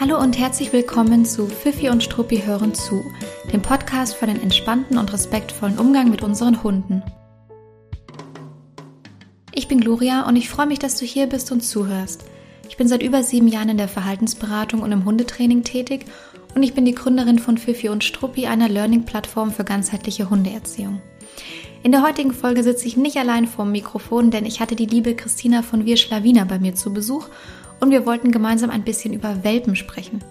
Hallo und herzlich willkommen zu Fifi und Struppi hören zu, dem Podcast für den entspannten und respektvollen Umgang mit unseren Hunden. Ich bin Gloria und ich freue mich, dass du hier bist und zuhörst. Ich bin seit über sieben Jahren in der Verhaltensberatung und im Hundetraining tätig und ich bin die Gründerin von Fifi und Struppi, einer Learning-Plattform für ganzheitliche Hundeerziehung. In der heutigen Folge sitze ich nicht allein vorm Mikrofon, denn ich hatte die liebe Christina von Wir Schlawiner bei mir zu Besuch und wir wollten gemeinsam ein bisschen über Welpen sprechen.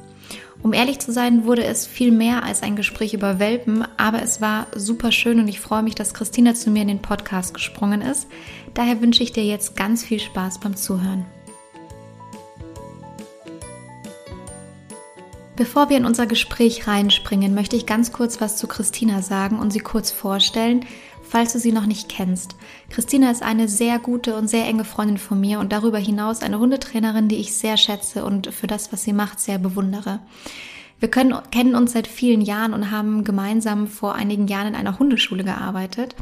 Um ehrlich zu sein, wurde es viel mehr als ein Gespräch über Welpen, aber es war super schön und ich freue mich, dass Christina zu mir in den Podcast gesprungen ist. Daher wünsche ich dir jetzt ganz viel Spaß beim Zuhören. Bevor wir in unser Gespräch reinspringen, möchte ich ganz kurz was zu Christina sagen und sie kurz vorstellen, falls du sie noch nicht kennst. Christina ist eine sehr gute und sehr enge Freundin von mir und darüber hinaus eine Hundetrainerin, die ich sehr schätze und für das, was sie macht, sehr bewundere. Wir können, kennen uns seit vielen Jahren und haben gemeinsam vor einigen Jahren in einer Hundeschule gearbeitet.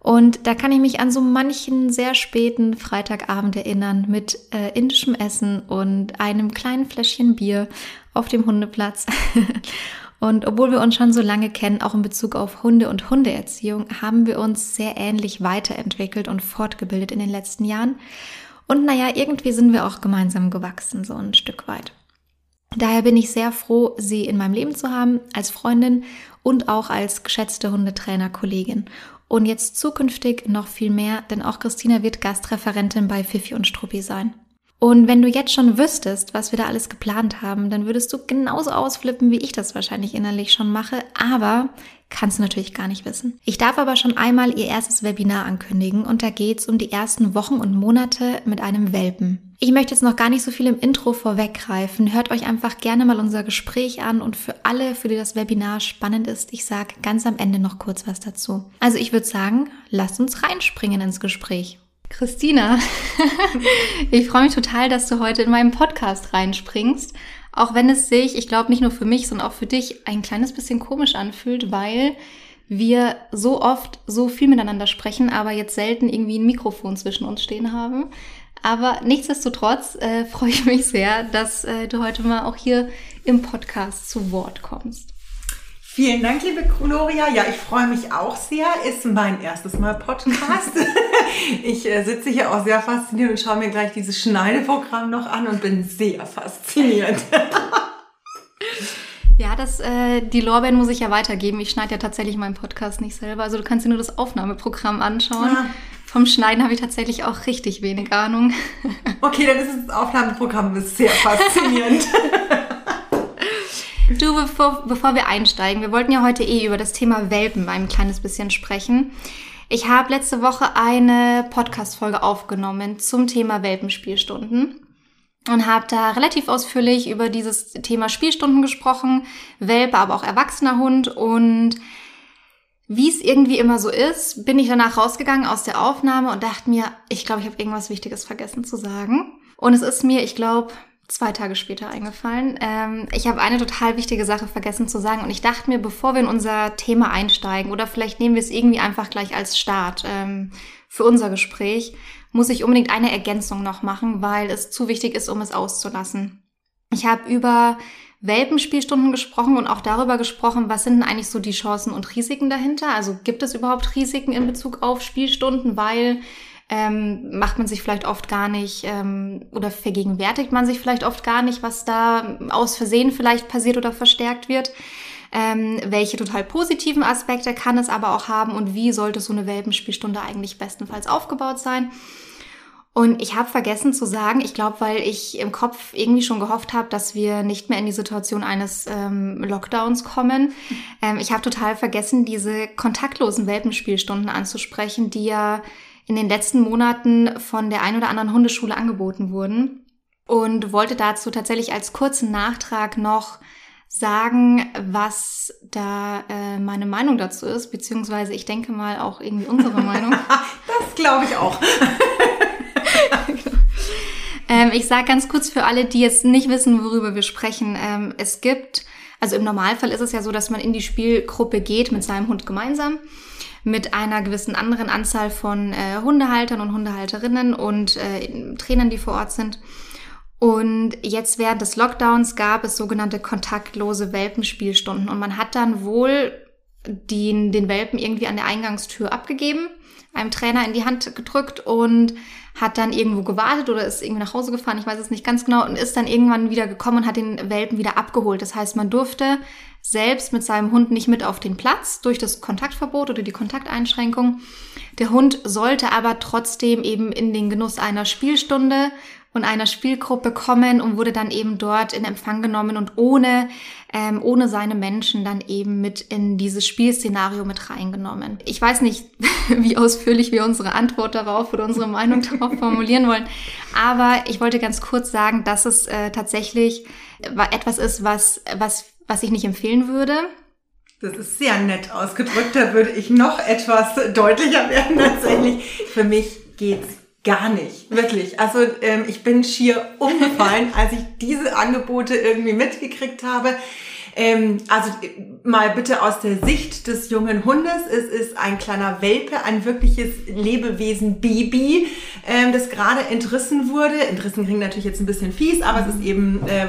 Und da kann ich mich an so manchen sehr späten Freitagabend erinnern mit äh, indischem Essen und einem kleinen Fläschchen Bier auf dem Hundeplatz. Und obwohl wir uns schon so lange kennen, auch in Bezug auf Hunde und Hundeerziehung, haben wir uns sehr ähnlich weiterentwickelt und fortgebildet in den letzten Jahren. Und naja, irgendwie sind wir auch gemeinsam gewachsen, so ein Stück weit. Daher bin ich sehr froh, sie in meinem Leben zu haben, als Freundin und auch als geschätzte Hundetrainer-Kollegin. Und jetzt zukünftig noch viel mehr, denn auch Christina wird Gastreferentin bei Fifi und Struppi sein. Und wenn du jetzt schon wüsstest, was wir da alles geplant haben, dann würdest du genauso ausflippen, wie ich das wahrscheinlich innerlich schon mache. Aber kannst du natürlich gar nicht wissen. Ich darf aber schon einmal ihr erstes Webinar ankündigen und da geht's um die ersten Wochen und Monate mit einem Welpen. Ich möchte jetzt noch gar nicht so viel im Intro vorweggreifen. Hört euch einfach gerne mal unser Gespräch an und für alle, für die das Webinar spannend ist, ich sage ganz am Ende noch kurz was dazu. Also ich würde sagen, lasst uns reinspringen ins Gespräch. Christina, ich freue mich total, dass du heute in meinen Podcast reinspringst. Auch wenn es sich, ich glaube nicht nur für mich, sondern auch für dich ein kleines bisschen komisch anfühlt, weil wir so oft so viel miteinander sprechen, aber jetzt selten irgendwie ein Mikrofon zwischen uns stehen haben. Aber nichtsdestotrotz äh, freue ich mich sehr, dass äh, du heute mal auch hier im Podcast zu Wort kommst. Vielen Dank, liebe Gloria. Ja, ich freue mich auch sehr. Ist mein erstes Mal Podcast. ich äh, sitze hier auch sehr fasziniert und schaue mir gleich dieses Schneideprogramm noch an und bin sehr fasziniert. Ja, das, äh, die Lorbeeren muss ich ja weitergeben. Ich schneide ja tatsächlich meinen Podcast nicht selber. Also du kannst dir nur das Aufnahmeprogramm anschauen. Ja. Vom Schneiden habe ich tatsächlich auch richtig wenig Ahnung. Okay, dann ist das Aufnahmeprogramm sehr faszinierend. Du, bevor, bevor wir einsteigen, wir wollten ja heute eh über das Thema Welpen ein kleines bisschen sprechen. Ich habe letzte Woche eine Podcast-Folge aufgenommen zum Thema Welpenspielstunden und habe da relativ ausführlich über dieses Thema Spielstunden gesprochen, Welpe, aber auch erwachsener Hund und wie es irgendwie immer so ist, bin ich danach rausgegangen aus der Aufnahme und dachte mir, ich glaube, ich habe irgendwas Wichtiges vergessen zu sagen. Und es ist mir, ich glaube, zwei Tage später eingefallen. Ähm, ich habe eine total wichtige Sache vergessen zu sagen und ich dachte mir, bevor wir in unser Thema einsteigen oder vielleicht nehmen wir es irgendwie einfach gleich als Start ähm, für unser Gespräch, muss ich unbedingt eine Ergänzung noch machen, weil es zu wichtig ist, um es auszulassen. Ich habe über Welpenspielstunden gesprochen und auch darüber gesprochen, was sind denn eigentlich so die Chancen und Risiken dahinter? Also gibt es überhaupt Risiken in Bezug auf Spielstunden, weil ähm, macht man sich vielleicht oft gar nicht ähm, oder vergegenwärtigt man sich vielleicht oft gar nicht, was da aus Versehen vielleicht passiert oder verstärkt wird. Ähm, welche total positiven Aspekte kann es aber auch haben und wie sollte so eine Welpenspielstunde eigentlich bestenfalls aufgebaut sein? Und ich habe vergessen zu sagen, ich glaube, weil ich im Kopf irgendwie schon gehofft habe, dass wir nicht mehr in die Situation eines ähm, Lockdowns kommen. Ähm, ich habe total vergessen, diese kontaktlosen Welpenspielstunden anzusprechen, die ja in den letzten Monaten von der ein oder anderen Hundeschule angeboten wurden und wollte dazu tatsächlich als kurzen Nachtrag noch sagen, was da äh, meine Meinung dazu ist, beziehungsweise ich denke mal auch irgendwie unsere Meinung. das glaube ich auch. ähm, ich sage ganz kurz für alle, die jetzt nicht wissen, worüber wir sprechen. Ähm, es gibt, also im Normalfall ist es ja so, dass man in die Spielgruppe geht mit seinem Hund gemeinsam mit einer gewissen anderen Anzahl von äh, Hundehaltern und Hundehalterinnen und äh, Trainern, die vor Ort sind. Und jetzt während des Lockdowns gab es sogenannte kontaktlose Welpenspielstunden und man hat dann wohl den, den Welpen irgendwie an der Eingangstür abgegeben, einem Trainer in die Hand gedrückt und hat dann irgendwo gewartet oder ist irgendwie nach Hause gefahren, ich weiß es nicht ganz genau, und ist dann irgendwann wieder gekommen und hat den Welpen wieder abgeholt. Das heißt, man durfte selbst mit seinem Hund nicht mit auf den Platz durch das Kontaktverbot oder die Kontakteinschränkung. Der Hund sollte aber trotzdem eben in den Genuss einer Spielstunde und einer Spielgruppe kommen und wurde dann eben dort in Empfang genommen und ohne, ähm, ohne seine Menschen dann eben mit in dieses Spielszenario mit reingenommen. Ich weiß nicht, wie ausführlich wir unsere Antwort darauf oder unsere Meinung darauf formulieren wollen, aber ich wollte ganz kurz sagen, dass es äh, tatsächlich etwas ist, was, was, was ich nicht empfehlen würde. Das ist sehr nett ausgedrückt. Da würde ich noch etwas deutlicher werden tatsächlich. Für mich geht's Gar nicht, wirklich. Also ähm, ich bin schier umgefallen, als ich diese Angebote irgendwie mitgekriegt habe. Ähm, also mal bitte aus der Sicht des jungen Hundes. Es ist ein kleiner Welpe, ein wirkliches Lebewesen-Baby, ähm, das gerade entrissen wurde. Entrissen klingt natürlich jetzt ein bisschen fies, aber es ist eben äh,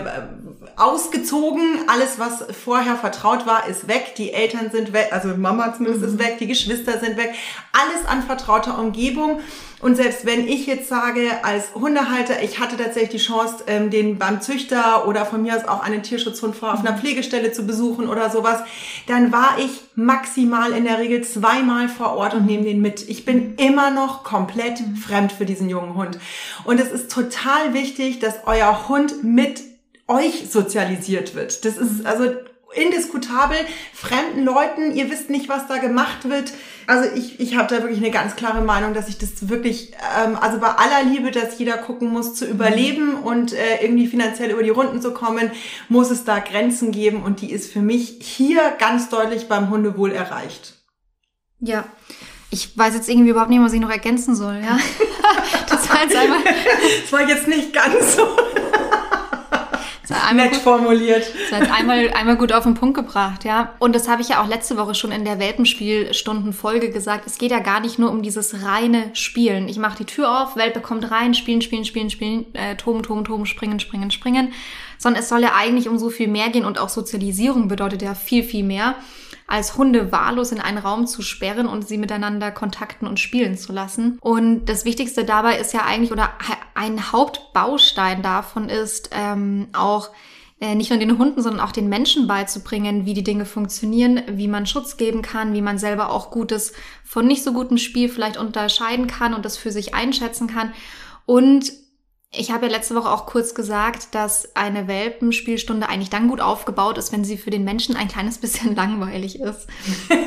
ausgezogen. Alles, was vorher vertraut war, ist weg. Die Eltern sind weg, also Mama zumindest ist mhm. weg, die Geschwister sind weg. Alles an vertrauter Umgebung. Und selbst wenn ich jetzt sage, als Hundehalter, ich hatte tatsächlich die Chance, ähm, den beim Züchter oder von mir aus auch einen Tierschutzhund vor auf einer Pflegestelle zu besuchen oder sowas, dann war ich maximal in der Regel zweimal vor Ort und nehme den mit. Ich bin immer noch komplett fremd für diesen jungen Hund. Und es ist total wichtig, dass euer Hund mit euch sozialisiert wird. Das ist also indiskutabel, fremden Leuten, ihr wisst nicht, was da gemacht wird. Also ich, ich habe da wirklich eine ganz klare Meinung, dass ich das wirklich, ähm, also bei aller Liebe, dass jeder gucken muss zu überleben und äh, irgendwie finanziell über die Runden zu kommen, muss es da Grenzen geben und die ist für mich hier ganz deutlich beim Hundewohl erreicht. Ja. Ich weiß jetzt irgendwie überhaupt nicht, was ich noch ergänzen soll, ja. Das war jetzt einmal. Das war jetzt nicht ganz so einmal Nett gut, formuliert. Das hat einmal, einmal gut auf den Punkt gebracht, ja. Und das habe ich ja auch letzte Woche schon in der Welpenspielstunden-Folge gesagt. Es geht ja gar nicht nur um dieses reine Spielen. Ich mache die Tür auf, Welpe kommt rein, spielen, spielen, spielen, spielen, äh, toben, toben, toben, springen, springen, springen. Sondern es soll ja eigentlich um so viel mehr gehen und auch Sozialisierung bedeutet ja viel, viel mehr als Hunde wahllos in einen Raum zu sperren und sie miteinander kontakten und spielen zu lassen. Und das Wichtigste dabei ist ja eigentlich, oder ein Hauptbaustein davon ist ähm, auch, äh, nicht nur den Hunden, sondern auch den Menschen beizubringen, wie die Dinge funktionieren, wie man Schutz geben kann, wie man selber auch Gutes von nicht so gutem Spiel vielleicht unterscheiden kann und das für sich einschätzen kann. Und ich habe ja letzte Woche auch kurz gesagt, dass eine Welpenspielstunde eigentlich dann gut aufgebaut ist, wenn sie für den Menschen ein kleines bisschen langweilig ist.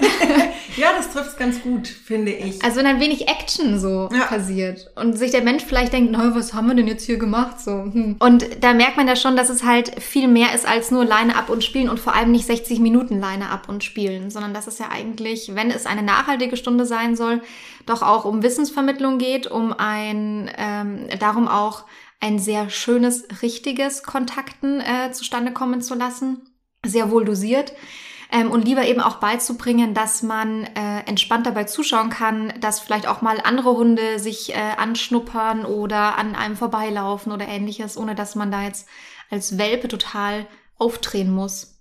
ja, das trifft ganz gut, finde ich. Also wenn ein wenig Action so ja. passiert und sich der Mensch vielleicht denkt, na, was haben wir denn jetzt hier gemacht? So. Hm. Und da merkt man ja schon, dass es halt viel mehr ist als nur Leine ab und spielen und vor allem nicht 60 Minuten Leine ab und spielen, sondern dass es ja eigentlich, wenn es eine nachhaltige Stunde sein soll, doch auch um Wissensvermittlung geht, um ein, ähm, darum auch ein sehr schönes, richtiges Kontakten äh, zustande kommen zu lassen, sehr wohl dosiert. Ähm, und lieber eben auch beizubringen, dass man äh, entspannt dabei zuschauen kann, dass vielleicht auch mal andere Hunde sich äh, anschnuppern oder an einem vorbeilaufen oder ähnliches, ohne dass man da jetzt als Welpe total aufdrehen muss.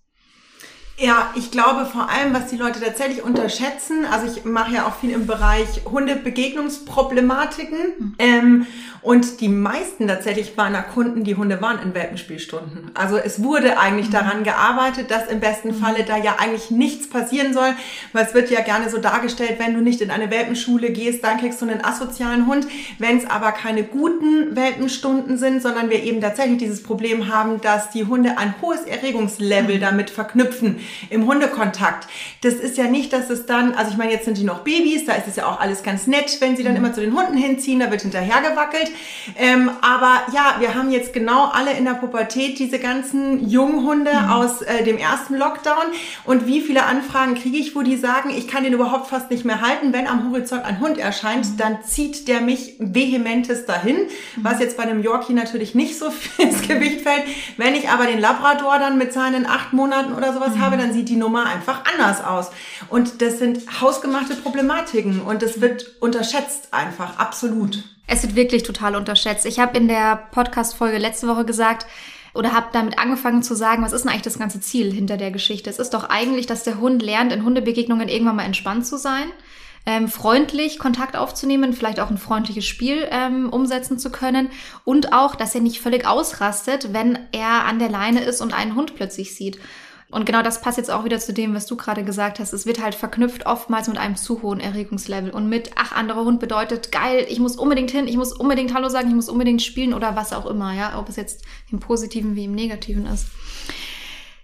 Ja, ich glaube vor allem, was die Leute tatsächlich unterschätzen, also ich mache ja auch viel im Bereich Hundebegegnungsproblematiken mhm. ähm, und die meisten tatsächlich meiner Kunden, die Hunde waren in Welpenspielstunden. Also es wurde eigentlich mhm. daran gearbeitet, dass im besten mhm. Falle da ja eigentlich nichts passieren soll, weil es wird ja gerne so dargestellt, wenn du nicht in eine Welpenschule gehst, dann kriegst du einen asozialen Hund. Wenn es aber keine guten Welpenstunden sind, sondern wir eben tatsächlich dieses Problem haben, dass die Hunde ein hohes Erregungslevel mhm. damit verknüpfen, im Hundekontakt. Das ist ja nicht, dass es dann, also ich meine, jetzt sind die noch Babys, da ist es ja auch alles ganz nett, wenn sie dann mhm. immer zu den Hunden hinziehen, da wird hinterher gewackelt. Ähm, aber ja, wir haben jetzt genau alle in der Pubertät diese ganzen Junghunde mhm. aus äh, dem ersten Lockdown. Und wie viele Anfragen kriege ich, wo die sagen, ich kann den überhaupt fast nicht mehr halten. Wenn am Horizont ein Hund erscheint, mhm. dann zieht der mich vehementes dahin, mhm. was jetzt bei einem Yorkie natürlich nicht so ins Gewicht fällt. Wenn ich aber den Labrador dann mit seinen acht Monaten oder sowas mhm. habe, habe, dann sieht die Nummer einfach anders aus. Und das sind hausgemachte Problematiken und das wird unterschätzt einfach, absolut. Es wird wirklich total unterschätzt. Ich habe in der Podcast-Folge letzte Woche gesagt, oder habe damit angefangen zu sagen, was ist denn eigentlich das ganze Ziel hinter der Geschichte? Es ist doch eigentlich, dass der Hund lernt, in Hundebegegnungen irgendwann mal entspannt zu sein, ähm, freundlich Kontakt aufzunehmen, vielleicht auch ein freundliches Spiel ähm, umsetzen zu können und auch, dass er nicht völlig ausrastet, wenn er an der Leine ist und einen Hund plötzlich sieht. Und genau das passt jetzt auch wieder zu dem, was du gerade gesagt hast. Es wird halt verknüpft oftmals mit einem zu hohen Erregungslevel und mit, ach, anderer Hund bedeutet, geil, ich muss unbedingt hin, ich muss unbedingt Hallo sagen, ich muss unbedingt spielen oder was auch immer, ja, ob es jetzt im Positiven wie im Negativen ist.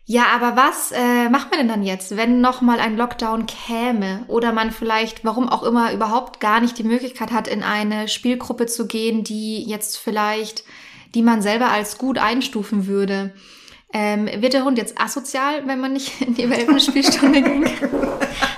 Ja, aber was äh, macht man denn dann jetzt, wenn nochmal ein Lockdown käme oder man vielleicht, warum auch immer, überhaupt gar nicht die Möglichkeit hat, in eine Spielgruppe zu gehen, die jetzt vielleicht, die man selber als gut einstufen würde? Ähm, wird der Hund jetzt asozial, wenn man nicht in die Welpenspielstunde ging?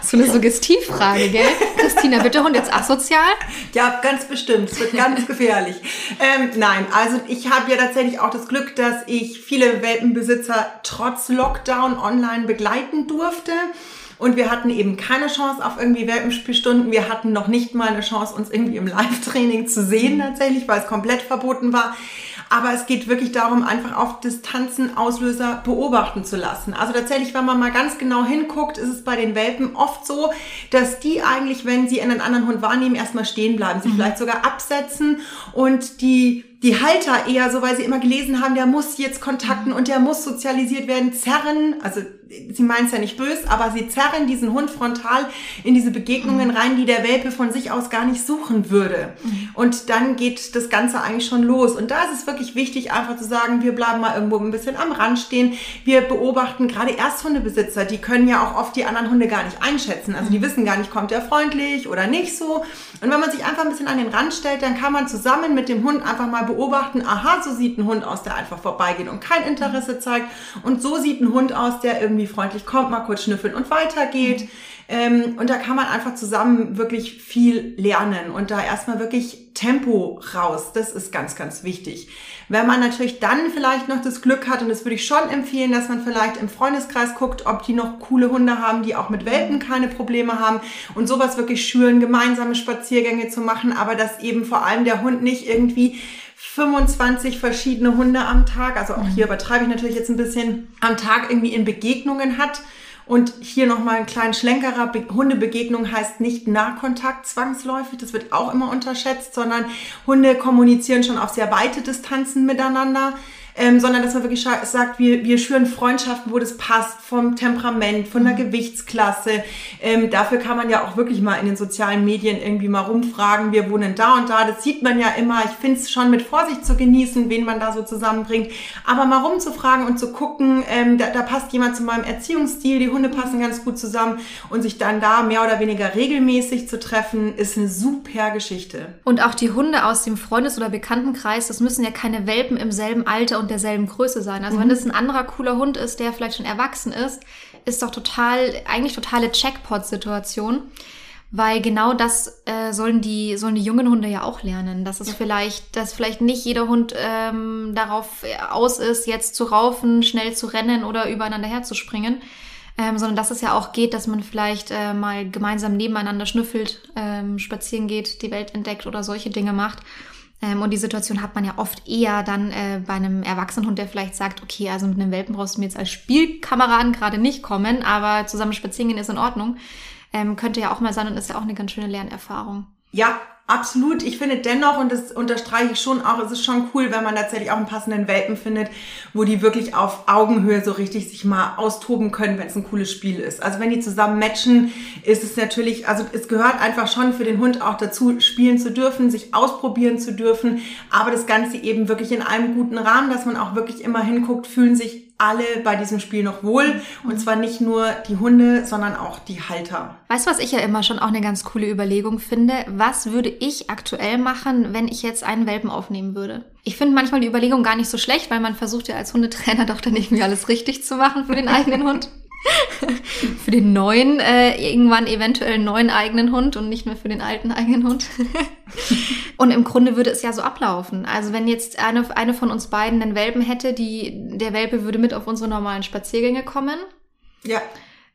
so eine Suggestivfrage, gell? Christina, wird der Hund jetzt asozial? Ja, ganz bestimmt. Es wird ganz gefährlich. Ähm, nein, also ich habe ja tatsächlich auch das Glück, dass ich viele Welpenbesitzer trotz Lockdown online begleiten durfte. Und wir hatten eben keine Chance auf irgendwie Welpenspielstunden. Wir hatten noch nicht mal eine Chance, uns irgendwie im Live-Training zu sehen tatsächlich, weil es komplett verboten war. Aber es geht wirklich darum, einfach auf Distanzen Auslöser beobachten zu lassen. Also tatsächlich, wenn man mal ganz genau hinguckt, ist es bei den Welpen oft so, dass die eigentlich, wenn sie einen anderen Hund wahrnehmen, erstmal stehen bleiben, sie mhm. vielleicht sogar absetzen und die die Halter eher so, weil sie immer gelesen haben, der muss jetzt kontakten und der muss sozialisiert werden, zerren, also sie meint es ja nicht böse, aber sie zerren diesen Hund frontal in diese Begegnungen mhm. rein, die der Welpe von sich aus gar nicht suchen würde. Mhm. Und dann geht das Ganze eigentlich schon los. Und da ist es wirklich wichtig, einfach zu sagen, wir bleiben mal irgendwo ein bisschen am Rand stehen. Wir beobachten gerade Ersthundebesitzer, die können ja auch oft die anderen Hunde gar nicht einschätzen. Also die mhm. wissen gar nicht, kommt der freundlich oder nicht so. Und wenn man sich einfach ein bisschen an den Rand stellt, dann kann man zusammen mit dem Hund einfach mal beobachten, aha, so sieht ein Hund aus, der einfach vorbeigeht und kein Interesse zeigt. Und so sieht ein Hund aus, der irgendwie freundlich kommt, mal kurz schnüffeln und weitergeht. Ähm, und da kann man einfach zusammen wirklich viel lernen und da erstmal wirklich Tempo raus. Das ist ganz, ganz wichtig. Wenn man natürlich dann vielleicht noch das Glück hat, und das würde ich schon empfehlen, dass man vielleicht im Freundeskreis guckt, ob die noch coole Hunde haben, die auch mit Welpen keine Probleme haben und sowas wirklich schüren, gemeinsame Spaziergänge zu machen, aber dass eben vor allem der Hund nicht irgendwie 25 verschiedene Hunde am Tag, also auch hier übertreibe ich natürlich jetzt ein bisschen, am Tag irgendwie in Begegnungen hat. Und hier nochmal ein kleinen Schlenkerer. Be Hundebegegnung heißt nicht Nahkontakt zwangsläufig. Das wird auch immer unterschätzt, sondern Hunde kommunizieren schon auf sehr weite Distanzen miteinander ähm, sondern dass man wirklich sagt, wir, wir schüren Freundschaften, wo das passt, vom Temperament, von der Gewichtsklasse. Ähm, dafür kann man ja auch wirklich mal in den sozialen Medien irgendwie mal rumfragen, wir wohnen da und da. Das sieht man ja immer. Ich finde es schon mit Vorsicht zu genießen, wen man da so zusammenbringt. Aber mal rumzufragen und zu gucken, ähm, da, da passt jemand zu meinem Erziehungsstil, die Hunde passen ganz gut zusammen und sich dann da mehr oder weniger regelmäßig zu treffen, ist eine super Geschichte. Und auch die Hunde aus dem Freundes- oder Bekanntenkreis, das müssen ja keine Welpen im selben Alter und derselben Größe sein. Also mhm. wenn das ein anderer cooler Hund ist, der vielleicht schon erwachsen ist, ist doch total, eigentlich totale Checkpot-Situation. Weil genau das äh, sollen die sollen die jungen Hunde ja auch lernen, dass es ja. vielleicht, dass vielleicht nicht jeder Hund ähm, darauf aus ist, jetzt zu raufen, schnell zu rennen oder übereinander herzuspringen, ähm, sondern dass es ja auch geht, dass man vielleicht äh, mal gemeinsam nebeneinander schnüffelt, ähm, spazieren geht, die Welt entdeckt oder solche Dinge macht. Ähm, und die Situation hat man ja oft eher dann äh, bei einem Erwachsenenhund, der vielleicht sagt, okay, also mit einem Welpen brauchst du mir jetzt als Spielkameraden gerade nicht kommen, aber zusammen spazieren gehen ist in Ordnung. Ähm, könnte ja auch mal sein und ist ja auch eine ganz schöne Lernerfahrung. Ja, Absolut. Ich finde dennoch, und das unterstreiche ich schon auch, es ist schon cool, wenn man tatsächlich auch einen passenden Welpen findet, wo die wirklich auf Augenhöhe so richtig sich mal austoben können, wenn es ein cooles Spiel ist. Also wenn die zusammen matchen, ist es natürlich, also es gehört einfach schon für den Hund auch dazu, spielen zu dürfen, sich ausprobieren zu dürfen, aber das Ganze eben wirklich in einem guten Rahmen, dass man auch wirklich immer hinguckt, fühlen sich alle bei diesem Spiel noch wohl. Und zwar nicht nur die Hunde, sondern auch die Halter. Weißt du, was ich ja immer schon auch eine ganz coole Überlegung finde? Was würde ich aktuell machen, wenn ich jetzt einen Welpen aufnehmen würde? Ich finde manchmal die Überlegung gar nicht so schlecht, weil man versucht ja als Hundetrainer doch dann irgendwie alles richtig zu machen für den eigenen Hund. für den neuen, äh, irgendwann eventuell neuen eigenen Hund und nicht mehr für den alten eigenen Hund. und im Grunde würde es ja so ablaufen. Also wenn jetzt eine, eine von uns beiden einen Welpen hätte, die, der Welpe würde mit auf unsere normalen Spaziergänge kommen. Ja.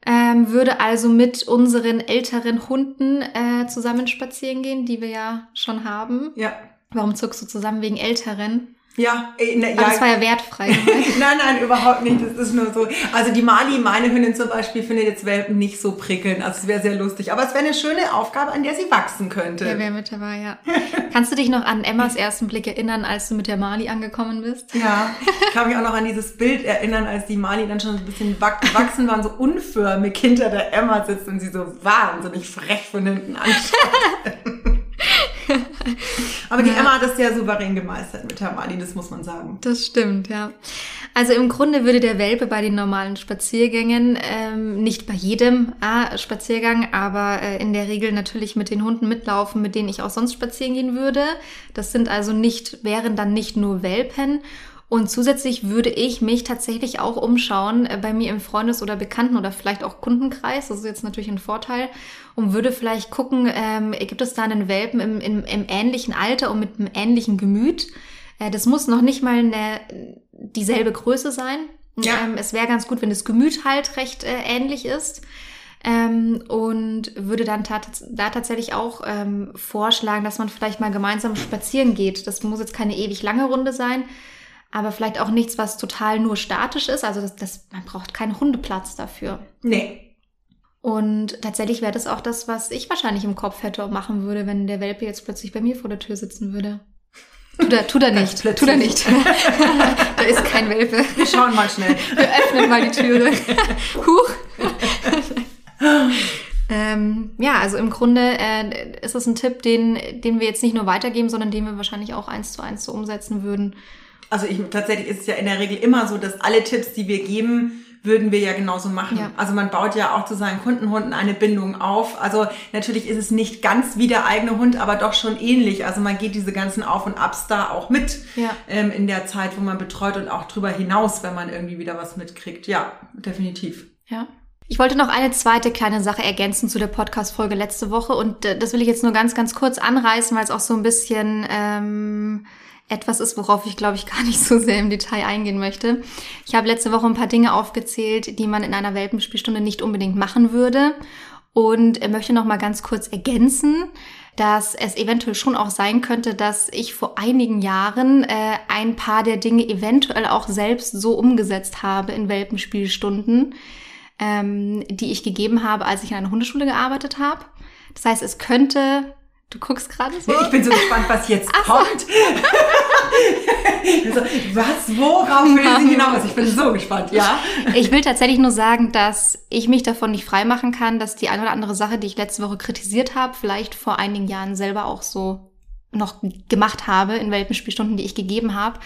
Ähm, würde also mit unseren älteren Hunden äh, zusammen spazieren gehen, die wir ja schon haben. Ja. Warum zuckst du zusammen wegen älteren? Ja, äh, ne, ja. das war ja wertfrei. nein, nein, überhaupt nicht. Das ist nur so. Also die Mali, meine Hündin zum Beispiel, findet jetzt Welpen nicht so prickelnd. Also es wäre sehr lustig. Aber es wäre eine schöne Aufgabe, an der sie wachsen könnte. Der wäre mit dabei, ja. Kannst du dich noch an Emmas ersten Blick erinnern, als du mit der Mali angekommen bist? Ja, ich kann mich auch noch an dieses Bild erinnern, als die Mali dann schon ein bisschen gewachsen waren, so unförmig hinter der Emma sitzt und sie so wahnsinnig frech von hinten anschaut. Aber die Ja. Emma hat das sehr souverän gemeistert mit der Mali, das muss man sagen. Das stimmt, ja. Also im Grunde würde der Welpe bei den normalen Spaziergängen, ähm, nicht bei jedem äh, Spaziergang, aber äh, in der Regel natürlich mit den Hunden mitlaufen, mit denen ich auch sonst spazieren gehen würde. Das sind also nicht, wären dann nicht nur Welpen. Und zusätzlich würde ich mich tatsächlich auch umschauen äh, bei mir im Freundes- oder Bekannten- oder vielleicht auch Kundenkreis. Das ist jetzt natürlich ein Vorteil. Und würde vielleicht gucken, ähm, gibt es da einen Welpen im, im, im ähnlichen Alter und mit einem ähnlichen Gemüt? Äh, das muss noch nicht mal eine, dieselbe Größe sein. Ja. Ähm, es wäre ganz gut, wenn das Gemüt halt recht äh, ähnlich ist. Ähm, und würde dann tat, da tatsächlich auch ähm, vorschlagen, dass man vielleicht mal gemeinsam spazieren geht. Das muss jetzt keine ewig lange Runde sein, aber vielleicht auch nichts, was total nur statisch ist. Also das, das, man braucht keinen Hundeplatz dafür. Nee. Und tatsächlich wäre das auch das, was ich wahrscheinlich im Kopf hätte und machen würde, wenn der Welpe jetzt plötzlich bei mir vor der Tür sitzen würde. Tut er, tut er nicht. Tut er nicht. da ist kein Welpe. Wir schauen mal schnell. Wir öffnen mal die Türe. Huch. ähm, ja, also im Grunde äh, ist das ein Tipp, den, den wir jetzt nicht nur weitergeben, sondern den wir wahrscheinlich auch eins zu eins so umsetzen würden. Also ich, tatsächlich ist es ja in der Regel immer so, dass alle Tipps, die wir geben, würden wir ja genauso machen. Ja. Also man baut ja auch zu seinen Kundenhunden eine Bindung auf. Also natürlich ist es nicht ganz wie der eigene Hund, aber doch schon ähnlich. Also man geht diese ganzen Auf und Abs da auch mit Ja. ähm, in der Zeit, wo man betreut und auch drüber hinaus, wenn man irgendwie wieder was mitkriegt. Ja, definitiv. Ja. Ich wollte noch eine zweite kleine Sache ergänzen zu der Podcast-Folge letzte Woche und äh, das will ich jetzt nur ganz, ganz kurz anreißen, weil es auch so ein bisschen ähm, etwas ist, worauf ich, glaube ich, gar nicht so sehr im Detail eingehen möchte. Ich habe letzte Woche ein paar Dinge aufgezählt, die man in einer Welpenspielstunde nicht unbedingt machen würde und möchte noch mal ganz kurz ergänzen, dass es eventuell schon auch sein könnte, dass ich vor einigen Jahren äh, ein paar der Dinge eventuell auch selbst so umgesetzt habe in Welpenspielstunden, ähm, die ich gegeben habe, als ich in einer Hundeschule gearbeitet habe. Das heißt, es könnte, du guckst gerade so. Ich bin so gespannt, was jetzt kommt. so, was, worauf will sie hinaus? Ich bin so gespannt, ja. Ich will tatsächlich nur sagen, dass ich mich davon nicht freimachen kann, dass die eine oder andere Sache, die ich letzte Woche kritisiert habe, vielleicht vor einigen Jahren selber auch so noch gemacht habe in Welpenspielstunden, die ich gegeben habe.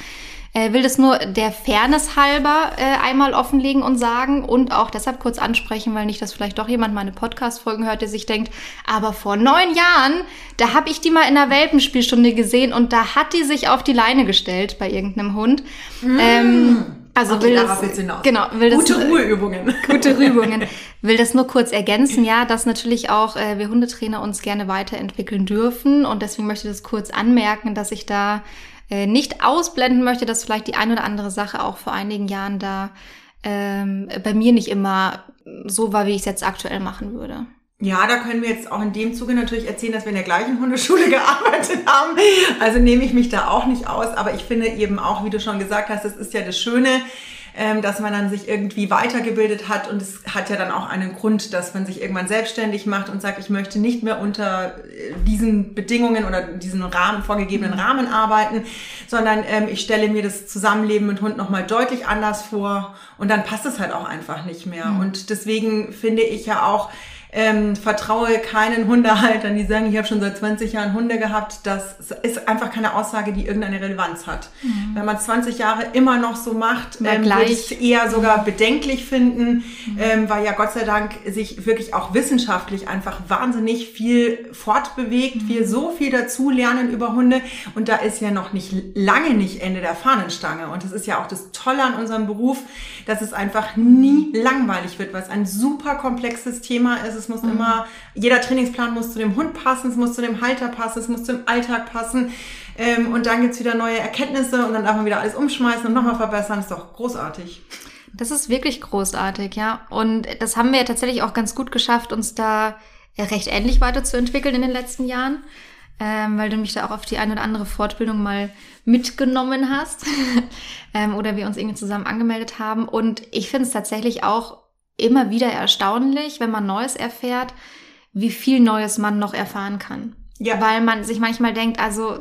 Äh, will das nur der Fairness halber äh, einmal offenlegen und sagen und auch deshalb kurz ansprechen, weil nicht, dass vielleicht doch jemand meine Podcast-Folgen hört, der sich denkt, aber vor neun Jahren, da habe ich die mal in einer Welpenspielstunde gesehen und da hat die sich auf die Leine gestellt bei irgendeinem Hund. Ähm, also Okay, will das, genau, will das Gute Ruheübungen. gute Übungen. Will das nur kurz ergänzen, ja, dass natürlich auch äh, wir Hundetrainer uns gerne weiterentwickeln dürfen und deswegen möchte ich das kurz anmerken, dass ich da nicht ausblenden möchte, dass vielleicht die eine oder andere Sache auch vor einigen Jahren da ähm, bei mir nicht immer so war, wie ich es jetzt aktuell machen würde. Ja, da können wir jetzt auch in dem Zuge natürlich erzählen, dass wir in der gleichen Hundeschule gearbeitet haben. Also nehme ich mich da auch nicht aus. Aber ich finde eben auch, wie du schon gesagt hast, das ist ja das Schöne, ähm, dass man dann sich irgendwie weitergebildet hat. Und es hat ja dann auch einen Grund, dass man sich irgendwann selbstständig macht und sagt, ich möchte nicht mehr unter äh, diesen Bedingungen oder diesen Rahmen, vorgegebenen Rahmen arbeiten, sondern ähm, ich stelle mir das Zusammenleben mit Hund nochmal deutlich anders vor. Und dann passt es halt auch einfach nicht mehr. Und deswegen finde ich ja auch, ähm, vertraue keinen Hundehaltern, die sagen, ich habe schon seit 20 Jahren Hunde gehabt. Das ist einfach keine Aussage, die irgendeine Relevanz hat. Wenn man 20 Jahre immer noch so macht, ähm, würde ich es eher sogar bedenklich finden, ähm, weil ja Gott sei Dank sich wirklich auch wissenschaftlich einfach wahnsinnig viel fortbewegt, wir so viel dazu lernen über Hunde. Und da ist ja noch nicht lange nicht Ende der Fahnenstange. Und das ist ja auch das Tolle an unserem Beruf, dass es einfach nie langweilig wird, weil es ein super komplexes Thema ist. Es muss immer, jeder Trainingsplan muss zu dem Hund passen, es muss zu dem Halter passen, es muss zum Alltag passen. Ähm, und dann gibt's wieder neue Erkenntnisse und dann darf man wieder alles umschmeißen und nochmal verbessern. ist doch großartig. Das ist wirklich großartig, ja. Und das haben wir tatsächlich auch ganz gut geschafft, uns da recht ähnlich weiterzuentwickeln in den letzten Jahren, ähm, weil du mich da auch auf die eine oder andere Fortbildung mal mitgenommen hast ähm, oder wir uns irgendwie zusammen angemeldet haben. Und ich finde es tatsächlich auch immer wieder erstaunlich, wenn man Neues erfährt, wie viel Neues man noch erfahren kann. Ja. Weil man sich manchmal denkt, also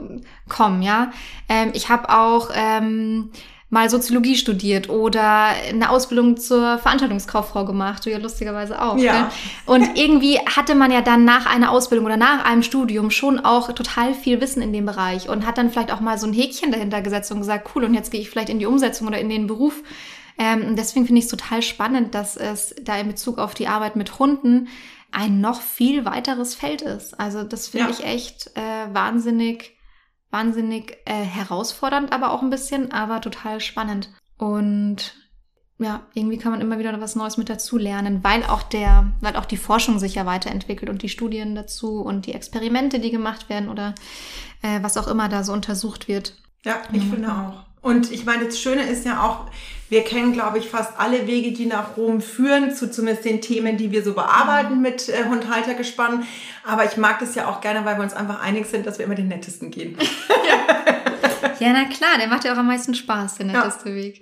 komm, ja. Ähm, ich habe auch ähm, mal Soziologie studiert oder eine Ausbildung zur Veranstaltungskauffrau gemacht, du ja lustigerweise auch. Ja. Ne? Und irgendwie hatte man ja dann nach einer Ausbildung oder nach einem Studium schon auch total viel Wissen in dem Bereich und hat dann vielleicht auch mal so ein Häkchen dahinter gesetzt und gesagt, cool, und jetzt gehe ich vielleicht in die Umsetzung oder in den Beruf. Ähm, deswegen finde ich es total spannend, dass es da in Bezug auf die Arbeit mit Hunden ein noch viel weiteres Feld ist. Also das finde ja. ich echt äh, wahnsinnig wahnsinnig äh, herausfordernd, aber auch ein bisschen, aber total spannend. Und ja, irgendwie kann man immer wieder was Neues mit dazu lernen, weil auch der, weil auch die Forschung sich ja weiterentwickelt und die Studien dazu und die Experimente, die gemacht werden oder äh, was auch immer da so untersucht wird. Ja, ich mhm. finde auch. Und ich meine, das Schöne ist ja auch, wir kennen, glaube ich, fast alle Wege, die nach Rom führen, zu zumindest den Themen, die wir so bearbeiten mhm. mit äh, Hundhaltergespann. Aber ich mag das ja auch gerne, weil wir uns einfach einig sind, dass wir immer den nettesten gehen. ja. ja, na klar, der macht ja auch am meisten Spaß, der netteste ja. Weg.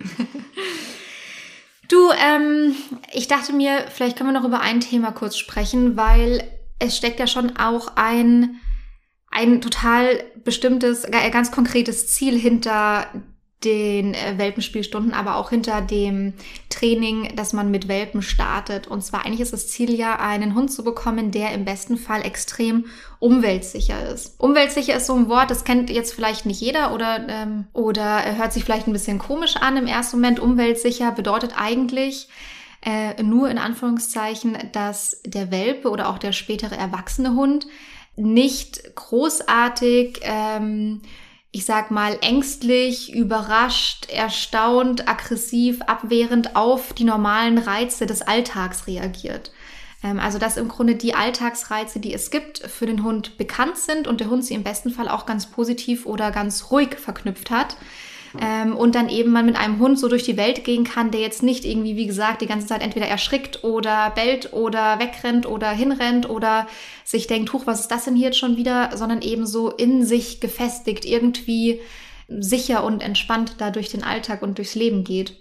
Du, ähm, ich dachte mir, vielleicht können wir noch über ein Thema kurz sprechen, weil es steckt ja schon auch ein, ein total bestimmtes, ganz konkretes Ziel hinter den äh, Welpenspielstunden, aber auch hinter dem Training, dass man mit Welpen startet. Und zwar eigentlich ist das Ziel ja, einen Hund zu bekommen, der im besten Fall extrem umweltsicher ist. Umweltsicher ist so ein Wort, das kennt jetzt vielleicht nicht jeder oder, ähm, oder hört sich vielleicht ein bisschen komisch an im ersten Moment. Umweltsicher bedeutet eigentlich, äh, nur in Anführungszeichen, dass der Welpe oder auch der spätere erwachsene Hund nicht großartig ähm, ich sag mal, ängstlich, überrascht, erstaunt, aggressiv, abwehrend auf die normalen Reize des Alltags reagiert. Ähm, also, dass im Grunde die Alltagsreize, die es gibt, für den Hund bekannt sind und der Hund sie im besten Fall auch ganz positiv oder ganz ruhig verknüpft hat. Ähm, und dann eben man mit einem Hund so durch die Welt gehen kann, der jetzt nicht irgendwie, wie gesagt, die ganze Zeit entweder erschrickt oder bellt oder wegrennt oder hinrennt oder sich denkt, huch, was ist das denn hier jetzt schon wieder, sondern eben so in sich gefestigt, irgendwie sicher und entspannt da durch den Alltag und durchs Leben geht.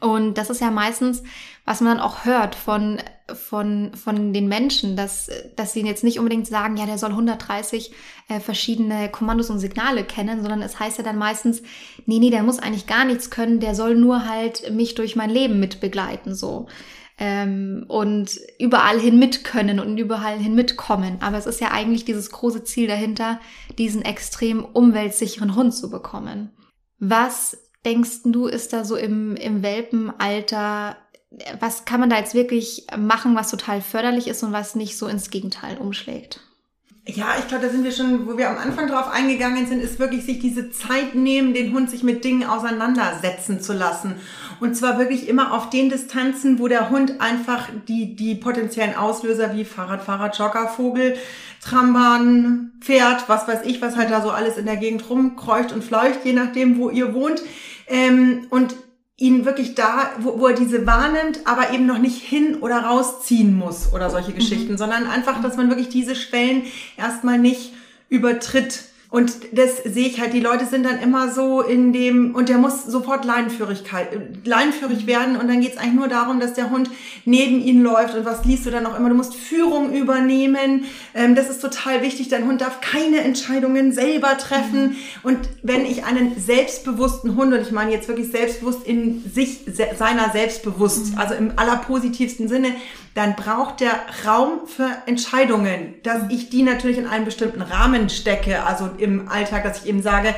Und das ist ja meistens, was man dann auch hört von, von, von den Menschen, dass, dass sie jetzt nicht unbedingt sagen, ja, der soll 130 äh, verschiedene Kommandos und Signale kennen, sondern es heißt ja dann meistens, nee, nee, der muss eigentlich gar nichts können, der soll nur halt mich durch mein Leben mitbegleiten, so. Ähm, und überall hin mit können und überall hin mitkommen. Aber es ist ja eigentlich dieses große Ziel dahinter, diesen extrem umweltsicheren Hund zu bekommen. Was denkst du, ist da so im, im Welpenalter, was kann man da jetzt wirklich machen, was total förderlich ist und was nicht so ins Gegenteil umschlägt? Ja, ich glaube, da sind wir schon, wo wir am Anfang drauf eingegangen sind, ist wirklich sich diese Zeit nehmen, den Hund sich mit Dingen auseinandersetzen zu lassen. Und zwar wirklich immer auf den Distanzen, wo der Hund einfach die, die potenziellen Auslöser wie Fahrrad, Fahrrad, Jogger, Vogel, Trambahn, Pferd, was weiß ich, was halt da so alles in der Gegend rumkreucht und fleucht, je nachdem, wo ihr wohnt. Ähm, und ihn wirklich da, wo, wo er diese wahrnimmt, aber eben noch nicht hin oder rausziehen muss oder solche mhm. Geschichten, mhm. sondern einfach, dass man wirklich diese Schwellen erstmal nicht übertritt. Und das sehe ich halt, die Leute sind dann immer so in dem, und der muss sofort Leinenführigkeit, leinenführig werden. Und dann geht es eigentlich nur darum, dass der Hund neben ihn läuft. Und was liest du dann auch immer? Du musst Führung übernehmen. Ähm, das ist total wichtig. Dein Hund darf keine Entscheidungen selber treffen. Mhm. Und wenn ich einen selbstbewussten Hund, und ich meine jetzt wirklich selbstbewusst in sich, seiner selbstbewusst, mhm. also im allerpositivsten Sinne, dann braucht der Raum für Entscheidungen, dass ich die natürlich in einen bestimmten Rahmen stecke, also im Alltag, dass ich eben sage,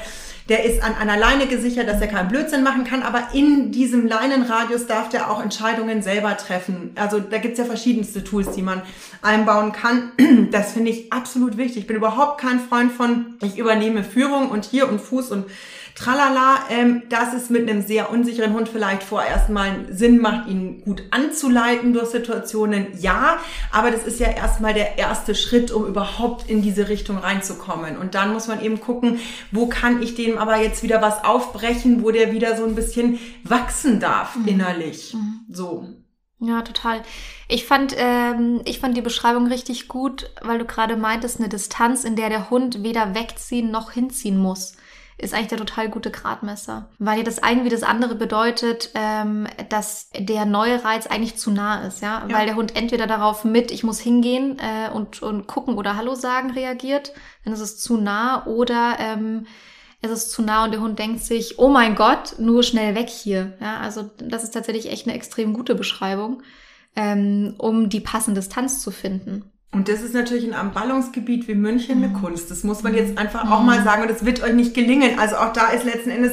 der ist an einer Leine gesichert, dass er keinen Blödsinn machen kann, aber in diesem Leinenradius darf der auch Entscheidungen selber treffen. Also da gibt's ja verschiedenste Tools, die man einbauen kann. Das finde ich absolut wichtig. Ich bin überhaupt kein Freund von, ich übernehme Führung und hier und Fuß und tralala, ähm, dass es mit einem sehr unsicheren Hund vielleicht vorerst mal Sinn macht, ihn gut anzuleiten durch Situationen, ja, aber das ist ja erstmal der erste Schritt, um überhaupt in diese Richtung reinzukommen. Und dann muss man eben gucken, wo kann ich dem aber jetzt wieder was aufbrechen, wo der wieder so ein bisschen wachsen darf mhm. innerlich. Mhm. So. Ja, total. Ich fand, ähm, ich fand die Beschreibung richtig gut, weil du gerade meintest, eine Distanz, in der der Hund weder wegziehen noch hinziehen muss, ist eigentlich der total gute Gradmesser. Weil ja das eine wie das andere bedeutet, ähm, dass der neue Reiz eigentlich zu nah ist, ja? ja. Weil der Hund entweder darauf mit, ich muss hingehen äh, und, und gucken oder Hallo sagen reagiert, dann ist es zu nah, oder ähm, es ist zu nah und der Hund denkt sich, oh mein Gott, nur schnell weg hier. Ja, also das ist tatsächlich echt eine extrem gute Beschreibung, ähm, um die passende Distanz zu finden. Und das ist natürlich in einem Ballungsgebiet wie München eine mhm. Kunst. Das muss man jetzt einfach auch mal sagen. Und es wird euch nicht gelingen. Also auch da ist letzten Endes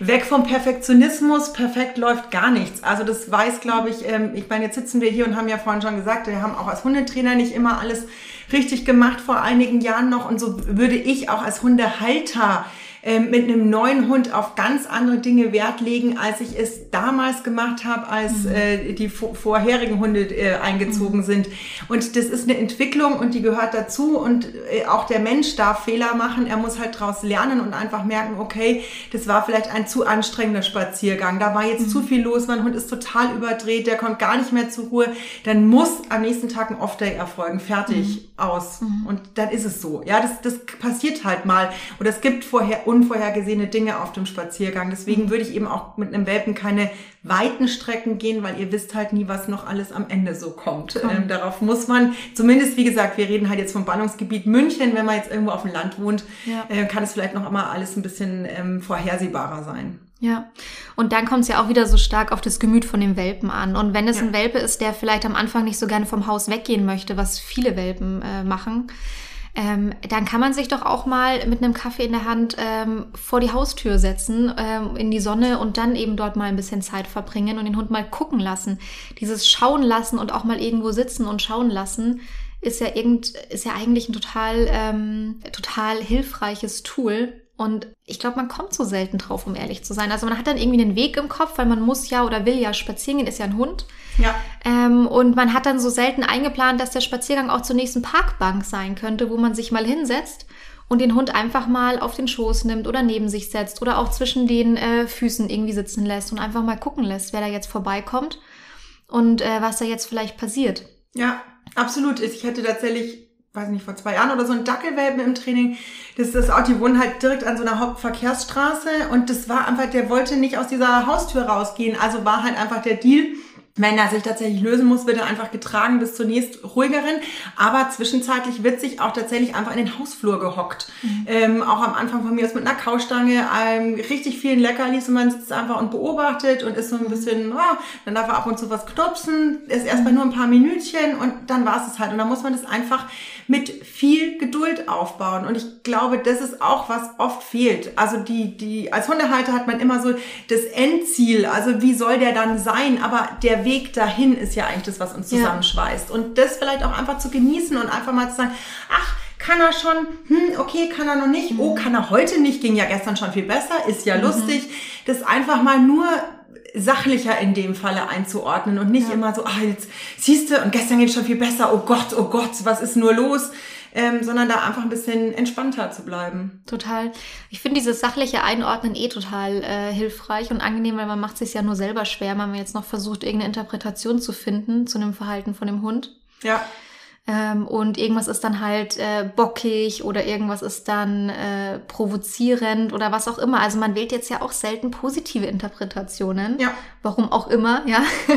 weg vom Perfektionismus. Perfekt läuft gar nichts. Also das weiß, glaube ich, ähm, ich meine, jetzt sitzen wir hier und haben ja vorhin schon gesagt, wir haben auch als Hundetrainer nicht immer alles richtig gemacht vor einigen Jahren noch. Und so würde ich auch als Hundehalter mit einem neuen Hund auf ganz andere Dinge Wert legen, als ich es damals gemacht habe, als mhm. äh, die vorherigen Hunde äh, eingezogen mhm. sind. Und das ist eine Entwicklung und die gehört dazu und äh, auch der Mensch darf Fehler machen. Er muss halt daraus lernen und einfach merken, okay, das war vielleicht ein zu anstrengender Spaziergang. Da war jetzt mhm. zu viel los, mein Hund ist total überdreht, der kommt gar nicht mehr zur Ruhe. Dann muss am nächsten Tag ein Off-Day erfolgen. Fertig, mhm. aus. Mhm. Und dann ist es so. Ja, das, das passiert halt mal. Oder es gibt vorher unvorhergesehene Dinge auf dem Spaziergang. Deswegen würde ich eben auch mit einem Welpen keine weiten Strecken gehen, weil ihr wisst halt nie, was noch alles am Ende so kommt. Ähm, darauf muss man, zumindest wie gesagt, wir reden halt jetzt vom Ballungsgebiet München, wenn man jetzt irgendwo auf dem Land wohnt, ja. äh, kann es vielleicht noch immer alles ein bisschen ähm, vorhersehbarer sein. Ja, und dann kommt es ja auch wieder so stark auf das Gemüt von dem Welpen an. Und wenn es ja. ein Welpe ist, der vielleicht am Anfang nicht so gerne vom Haus weggehen möchte, was viele Welpen äh, machen, ähm, dann kann man sich doch auch mal mit einem Kaffee in der Hand ähm, vor die Haustür setzen, ähm, in die Sonne und dann eben dort mal ein bisschen Zeit verbringen und den Hund mal gucken lassen. Dieses Schauen lassen und auch mal irgendwo sitzen und schauen lassen, ist ja irgend, ist ja eigentlich ein total, ähm, total hilfreiches Tool, und ich glaube, man kommt so selten drauf, um ehrlich zu sein. Also man hat dann irgendwie einen Weg im Kopf, weil man muss ja oder will ja spazieren gehen, ist ja ein Hund. Ja. Ähm, und man hat dann so selten eingeplant, dass der Spaziergang auch zur nächsten Parkbank sein könnte, wo man sich mal hinsetzt und den Hund einfach mal auf den Schoß nimmt oder neben sich setzt oder auch zwischen den äh, Füßen irgendwie sitzen lässt und einfach mal gucken lässt, wer da jetzt vorbeikommt und äh, was da jetzt vielleicht passiert. Ja, absolut. Ich hätte tatsächlich weiß nicht, vor zwei Jahren oder so ein Dackelwelpen im Training. Das ist das Auto, die wohnen halt direkt an so einer Hauptverkehrsstraße und das war einfach, der wollte nicht aus dieser Haustür rausgehen. Also war halt einfach der Deal, wenn er sich tatsächlich lösen muss, wird er einfach getragen bis zur nächst ruhigeren. Aber zwischenzeitlich wird sich auch tatsächlich einfach in den Hausflur gehockt. Mhm. Ähm, auch am Anfang von mir aus mit einer Kaustange, ähm, richtig vielen Leckerlis und man sitzt einfach und beobachtet und ist so ein bisschen, oh, dann darf er ab und zu was knupsen, ist erstmal nur ein paar Minütchen und dann war es halt. Und dann muss man das einfach mit viel Geduld aufbauen. Und ich glaube, das ist auch, was oft fehlt. Also die, die, als Hundehalter hat man immer so das Endziel. Also wie soll der dann sein? Aber der Weg dahin ist ja eigentlich das, was uns zusammenschweißt. Ja. Und das vielleicht auch einfach zu genießen und einfach mal zu sagen, ach, kann er schon? Hm, okay, kann er noch nicht. Oh, kann er heute nicht? Ging ja gestern schon viel besser. Ist ja mhm. lustig. Das einfach mal nur sachlicher in dem Falle einzuordnen und nicht ja. immer so, ah, jetzt siehst du, und gestern geht schon viel besser, oh Gott, oh Gott, was ist nur los? Ähm, sondern da einfach ein bisschen entspannter zu bleiben. Total. Ich finde dieses sachliche Einordnen eh total äh, hilfreich und angenehm, weil man macht sich ja nur selber schwer, wenn man jetzt noch versucht, irgendeine Interpretation zu finden zu einem Verhalten von dem Hund. Ja. Ähm, und irgendwas ist dann halt äh, bockig oder irgendwas ist dann äh, provozierend oder was auch immer. Also man wählt jetzt ja auch selten positive Interpretationen. Ja. Warum auch immer, ja.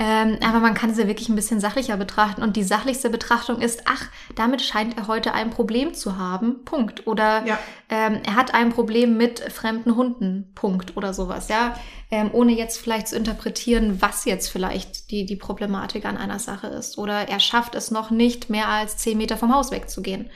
ähm, aber man kann sie wirklich ein bisschen sachlicher betrachten. Und die sachlichste Betrachtung ist, ach, damit scheint er heute ein Problem zu haben. Punkt. Oder ja. ähm, er hat ein Problem mit fremden Hunden. Punkt. Oder sowas, ja ähm, ohne jetzt vielleicht zu interpretieren, was jetzt vielleicht die, die Problematik an einer Sache ist. Oder er schafft es noch nicht, mehr als zehn Meter vom Haus wegzugehen.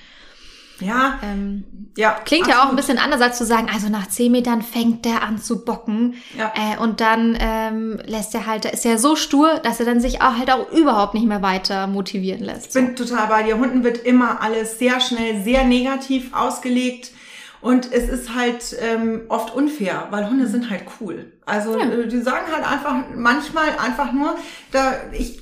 Ja, ähm, ja. Klingt absolut. ja auch ein bisschen anders, als zu sagen, also nach zehn Metern fängt der an zu bocken. Ja. Äh, und dann ähm, lässt er halt, ist er so stur, dass er dann sich auch halt auch überhaupt nicht mehr weiter motivieren lässt. Ich bin total bei dir. Hunden wird immer alles sehr schnell, sehr negativ ausgelegt. Und es ist halt ähm, oft unfair, weil Hunde sind halt cool. Also ja. Äh, die sagen halt einfach manchmal einfach nur, da ich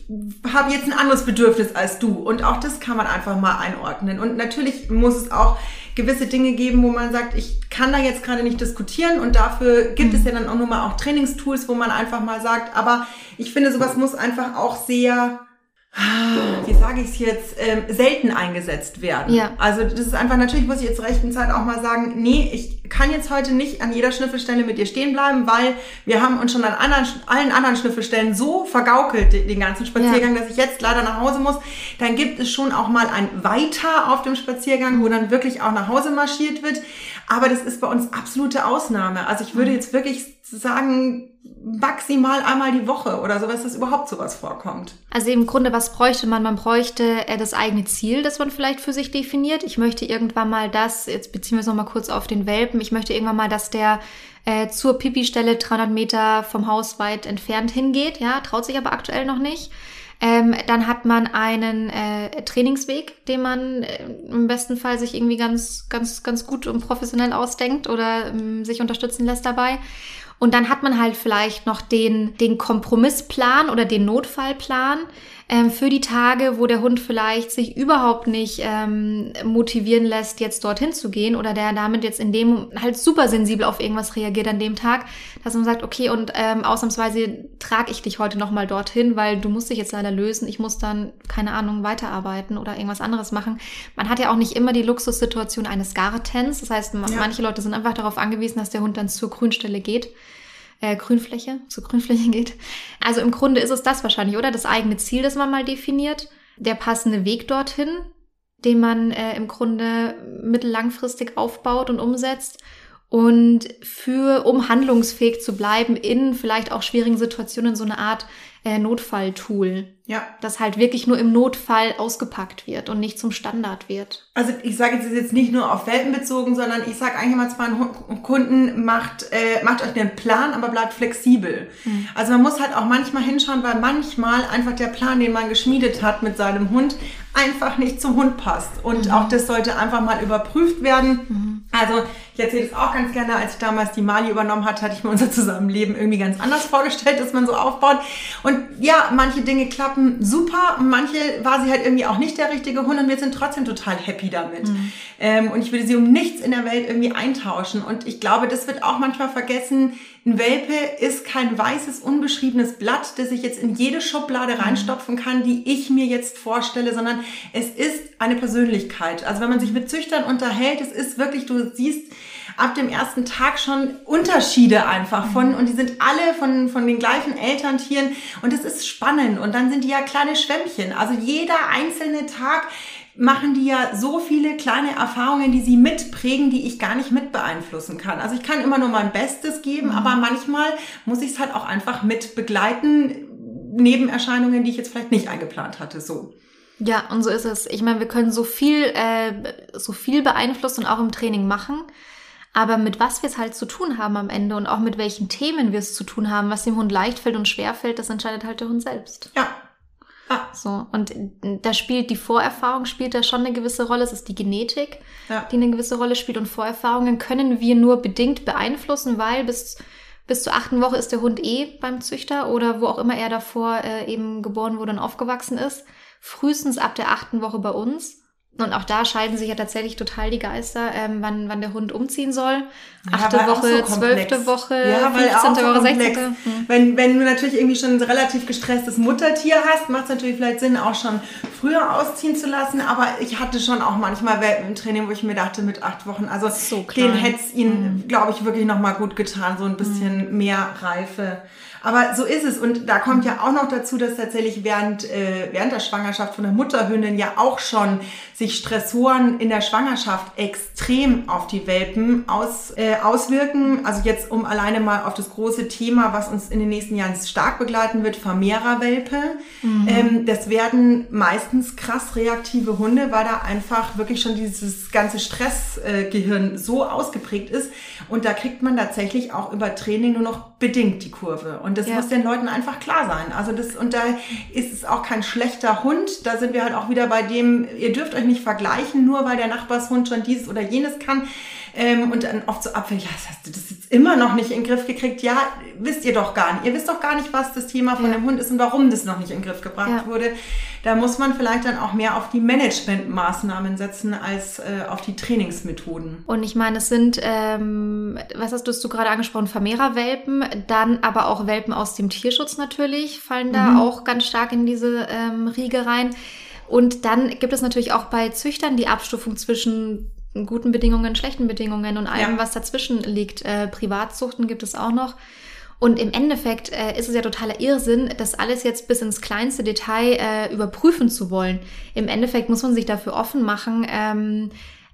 habe jetzt ein anderes Bedürfnis als du. Und auch das kann man einfach mal einordnen. Und natürlich muss es auch gewisse Dinge geben, wo man sagt, ich kann da jetzt gerade nicht diskutieren und dafür gibt mhm. es ja dann auch nur mal auch Trainingstools, wo man einfach mal sagt, aber ich finde, sowas muss einfach auch sehr wie sage ich es jetzt, ähm, selten eingesetzt werden. Ja. Also das ist einfach, natürlich muss ich jetzt rechten Zeit auch mal sagen, nee, ich kann jetzt heute nicht an jeder Schnüffelstelle mit dir stehen bleiben, weil wir haben uns schon an anderen, allen anderen Schnüffelstellen so vergaukelt, den ganzen Spaziergang, ja. dass ich jetzt leider nach Hause muss. Dann gibt es schon auch mal ein Weiter auf dem Spaziergang, wo dann wirklich auch nach Hause marschiert wird. Aber das ist bei uns absolute Ausnahme. Also ich würde mhm. jetzt wirklich sagen, maximal einmal die Woche oder sowas, dass überhaupt sowas vorkommt. Also im Grunde, was bräuchte man? Man bräuchte äh, das eigene Ziel, das man vielleicht für sich definiert. Ich möchte irgendwann mal das, jetzt beziehen wir es nochmal kurz auf den Welpen, ich möchte irgendwann mal, dass der äh, zur Pipi-Stelle 300 Meter vom Haus weit entfernt hingeht. Ja, traut sich aber aktuell noch nicht. Ähm, dann hat man einen äh, Trainingsweg, den man äh, im besten Fall sich irgendwie ganz, ganz, ganz gut und professionell ausdenkt oder ähm, sich unterstützen lässt dabei. Und dann hat man halt vielleicht noch den, den Kompromissplan oder den Notfallplan ähm, für die Tage, wo der Hund vielleicht sich überhaupt nicht ähm, motivieren lässt, jetzt dorthin zu gehen oder der damit jetzt in dem halt super sensibel auf irgendwas reagiert an dem Tag, dass man sagt, okay, und ähm, ausnahmsweise trage ich dich heute nochmal dorthin, weil du musst dich jetzt leider lösen, ich muss dann, keine Ahnung, weiterarbeiten oder irgendwas anderes machen. Man hat ja auch nicht immer die Luxussituation eines Gartens. Das heißt, ja. manche Leute sind einfach darauf angewiesen, dass der Hund dann zur Grünstelle geht äh, Grünfläche, zur Grünfläche geht. Also im Grunde ist es das wahrscheinlich, oder? Das eigene Ziel, das man mal definiert, der passende Weg dorthin, den man äh, im Grunde mittellangfristig aufbaut und umsetzt. Und für, um handlungsfähig zu bleiben in vielleicht auch schwierigen Situationen, so eine Art äh, Notfalltool. Ja. Das halt wirklich nur im Notfall ausgepackt wird und nicht zum Standard wird. Also ich sage jetzt, jetzt nicht nur auf Welpen bezogen, sondern ich sage eigentlich mal zu meinen Kunden, macht, äh, macht euch einen Plan, aber bleibt flexibel. Mhm. Also man muss halt auch manchmal hinschauen, weil manchmal einfach der Plan, den man geschmiedet hat mit seinem Hund, einfach nicht zum Hund passt. Und mhm. auch das sollte einfach mal überprüft werden. Mhm. Also ich erzähle es auch ganz gerne, als ich damals die Mali übernommen hatte, hatte ich mir unser Zusammenleben irgendwie ganz anders vorgestellt, dass man so aufbaut. Und ja, manche Dinge klappen super und manche war sie halt irgendwie auch nicht der richtige Hund und wir sind trotzdem total happy damit. Mhm. Ähm, und ich würde sie um nichts in der Welt irgendwie eintauschen. Und ich glaube, das wird auch manchmal vergessen, ein Welpe ist kein weißes, unbeschriebenes Blatt, das ich jetzt in jede Schublade reinstopfen kann, die ich mir jetzt vorstelle, sondern es ist eine Persönlichkeit. Also wenn man sich mit Züchtern unterhält, es ist wirklich, du siehst ab dem ersten Tag schon Unterschiede einfach von, und die sind alle von, von den gleichen Elterntieren und es ist spannend und dann sind die ja kleine Schwämmchen. Also jeder einzelne Tag machen die ja so viele kleine Erfahrungen, die sie mitprägen, die ich gar nicht mit beeinflussen kann. Also ich kann immer nur mein Bestes geben, mhm. aber manchmal muss ich es halt auch einfach mit begleiten, Nebenerscheinungen, die ich jetzt vielleicht nicht eingeplant hatte, so. Ja, und so ist es. Ich meine, wir können so viel, äh, so viel beeinflussen und auch im Training machen. Aber mit was wir es halt zu tun haben am Ende und auch mit welchen Themen wir es zu tun haben, was dem Hund leicht fällt und schwer fällt, das entscheidet halt der Hund selbst. Ja, Ah. So, und da spielt die Vorerfahrung spielt da schon eine gewisse Rolle. Es ist die Genetik, ja. die eine gewisse Rolle spielt. Und Vorerfahrungen können wir nur bedingt beeinflussen, weil bis, bis zur achten Woche ist der Hund eh beim Züchter oder wo auch immer er davor äh, eben geboren wurde und aufgewachsen ist. Frühestens ab der achten Woche bei uns. Und auch da scheiden sich ja tatsächlich total die Geister, ähm, wann, wann der Hund umziehen soll. Achte ja, Woche, zwölfte so Woche, ja, 15. Woche, so 16. Hm. Wenn, wenn du natürlich irgendwie schon ein relativ gestresstes Muttertier hast, macht es natürlich vielleicht Sinn, auch schon früher ausziehen zu lassen. Aber ich hatte schon auch manchmal Welpen im Training, wo ich mir dachte, mit acht Wochen, also so den hätte es ihnen, mhm. glaube ich, wirklich nochmal gut getan, so ein bisschen mhm. mehr Reife. Aber so ist es. Und da kommt ja auch noch dazu, dass tatsächlich während, äh, während der Schwangerschaft von der Mutterhündin ja auch schon sich Stressoren in der Schwangerschaft extrem auf die Welpen aus, äh, auswirken. Also jetzt um alleine mal auf das große Thema, was uns in den nächsten Jahren stark begleiten wird, Vermehrerwelpe. Mhm. Ähm, das werden meistens krass reaktive Hunde, weil da einfach wirklich schon dieses ganze Stressgehirn äh, so ausgeprägt ist. Und da kriegt man tatsächlich auch über Training nur noch bedingt die Kurve. Und das ja. muss den Leuten einfach klar sein. Also das, und da ist es auch kein schlechter Hund. Da sind wir halt auch wieder bei dem, ihr dürft euch nicht vergleichen, nur weil der Nachbarshund schon dieses oder jenes kann. Ähm, und dann oft so abfällig, ja, das hast du das jetzt immer noch nicht in den Griff gekriegt. Ja, wisst ihr doch gar nicht. Ihr wisst doch gar nicht, was das Thema von ja. dem Hund ist und warum das noch nicht in den Griff gebracht ja. wurde. Da muss man vielleicht dann auch mehr auf die Managementmaßnahmen setzen als äh, auf die Trainingsmethoden. Und ich meine, es sind, ähm, was hast du, hast du gerade angesprochen, Vermehrerwelpen, dann aber auch Welpen aus dem Tierschutz natürlich, fallen da mhm. auch ganz stark in diese ähm, Riege rein. Und dann gibt es natürlich auch bei Züchtern die Abstufung zwischen guten Bedingungen, schlechten Bedingungen und allem, ja. was dazwischen liegt. Äh, Privatzuchten gibt es auch noch. Und im Endeffekt äh, ist es ja totaler Irrsinn, das alles jetzt bis ins kleinste Detail äh, überprüfen zu wollen. Im Endeffekt muss man sich dafür offen machen, ähm,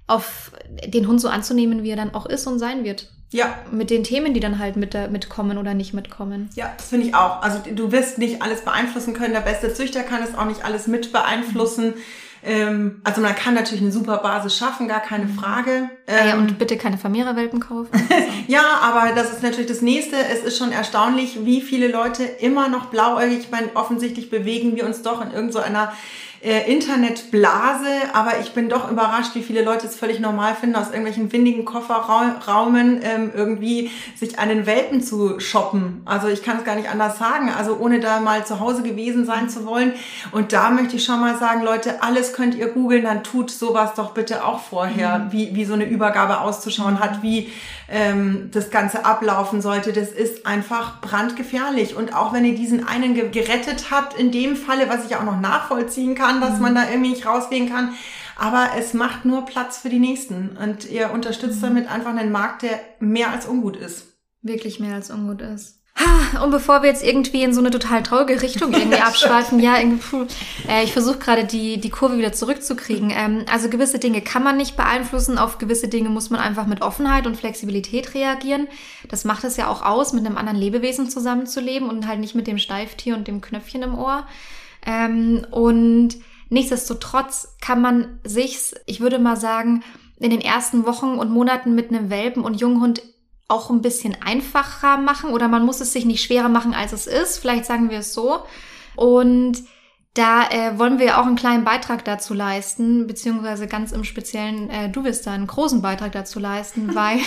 auf den Hund so anzunehmen, wie er dann auch ist und sein wird. Ja. Mit den Themen, die dann halt mit, mitkommen oder nicht mitkommen. Ja, das finde ich auch. Also du wirst nicht alles beeinflussen können. Der beste Züchter kann es auch nicht alles mit beeinflussen. Mhm. Ähm, also man kann natürlich eine super Basis schaffen, gar keine mhm. Frage. Ähm, ja, und bitte keine Vermehrerwelpen kaufen. Also. ja, aber das ist natürlich das Nächste. Es ist schon erstaunlich, wie viele Leute immer noch blauäugig, ich meine, offensichtlich bewegen wir uns doch in irgendeiner so äh, Internetblase, aber ich bin doch überrascht, wie viele Leute es völlig normal finden, aus irgendwelchen windigen Kofferraumen ähm, irgendwie sich einen Welpen zu shoppen. Also ich kann es gar nicht anders sagen, also ohne da mal zu Hause gewesen sein zu wollen. Und da möchte ich schon mal sagen, Leute, alles könnt ihr googeln, dann tut sowas doch bitte auch vorher, mhm. wie, wie so eine Übergabe auszuschauen hat, wie ähm, das Ganze ablaufen sollte. Das ist einfach brandgefährlich. Und auch wenn ihr diesen einen gerettet habt, in dem Falle, was ich auch noch nachvollziehen kann, dass mhm. man da irgendwie nicht rausgehen kann. Aber es macht nur Platz für die Nächsten. Und ihr unterstützt mhm. damit einfach einen Markt, der mehr als ungut ist. Wirklich mehr als ungut ist. Und bevor wir jetzt irgendwie in so eine total traurige Richtung irgendwie abschweifen, ja, irgendwie, äh, ich versuche gerade die, die Kurve wieder zurückzukriegen. Ähm, also gewisse Dinge kann man nicht beeinflussen, auf gewisse Dinge muss man einfach mit Offenheit und Flexibilität reagieren. Das macht es ja auch aus, mit einem anderen Lebewesen zusammenzuleben und halt nicht mit dem Steiftier und dem Knöpfchen im Ohr. Ähm, und nichtsdestotrotz kann man sich's, ich würde mal sagen, in den ersten Wochen und Monaten mit einem Welpen und Junghund auch ein bisschen einfacher machen oder man muss es sich nicht schwerer machen, als es ist. Vielleicht sagen wir es so. Und da äh, wollen wir auch einen kleinen Beitrag dazu leisten, beziehungsweise ganz im Speziellen, äh, du wirst da einen großen Beitrag dazu leisten, weil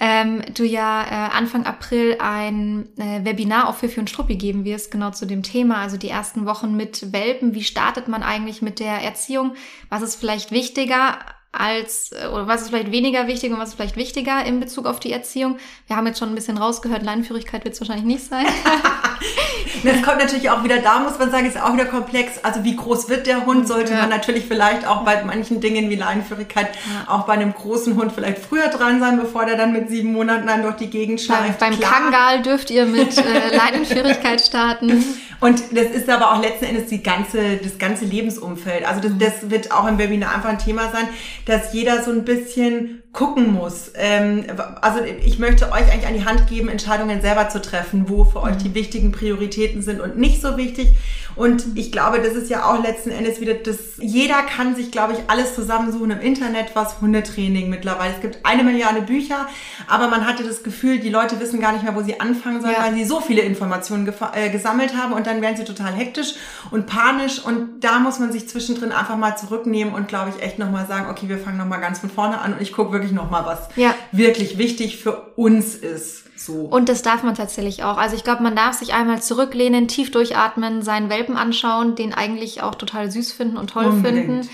ähm, du ja äh, Anfang April ein äh, Webinar auf Fifi und Struppi geben wirst, genau zu dem Thema, also die ersten Wochen mit Welpen. Wie startet man eigentlich mit der Erziehung? Was ist vielleicht wichtiger? Als, äh, oder was ist vielleicht weniger wichtig und was ist vielleicht wichtiger in Bezug auf die Erziehung? Wir haben jetzt schon ein bisschen rausgehört, Leinenführigkeit wird es wahrscheinlich nicht sein. das kommt natürlich auch wieder, da muss man sagen, ist auch wieder komplex. Also wie groß wird der Hund, sollte ja. man natürlich vielleicht auch bei manchen Dingen wie Leinenführigkeit ja. auch bei einem großen Hund vielleicht früher dran sein, bevor der dann mit sieben Monaten dann durch die Gegend schleift. Beim Klar. Kangal dürft ihr mit äh, Leinenführigkeit starten. Und das ist aber auch letzten Endes die ganze, das ganze Lebensumfeld. Also das, das wird auch im Webinar einfach ein Thema sein dass jeder so ein bisschen gucken muss. Ähm, also ich möchte euch eigentlich an die Hand geben, Entscheidungen selber zu treffen, wo für euch die mhm. wichtigen Prioritäten sind und nicht so wichtig. Und ich glaube, das ist ja auch letzten Endes wieder das, jeder kann sich, glaube ich, alles zusammensuchen im Internet, was Hundetraining mittlerweile. Es gibt eine Milliarde Bücher, aber man hatte das Gefühl, die Leute wissen gar nicht mehr, wo sie anfangen sollen, ja. weil sie so viele Informationen äh, gesammelt haben und dann werden sie total hektisch und panisch und da muss man sich zwischendrin einfach mal zurücknehmen und, glaube ich, echt nochmal sagen, okay, wir fangen nochmal ganz von vorne an und ich gucke wirklich nochmal, was ja. wirklich wichtig für uns ist. So. Und das darf man tatsächlich auch. Also ich glaube, man darf sich einmal zurücklehnen, tief durchatmen, seinen Welpen anschauen, den eigentlich auch total süß finden und toll Unbedingt. finden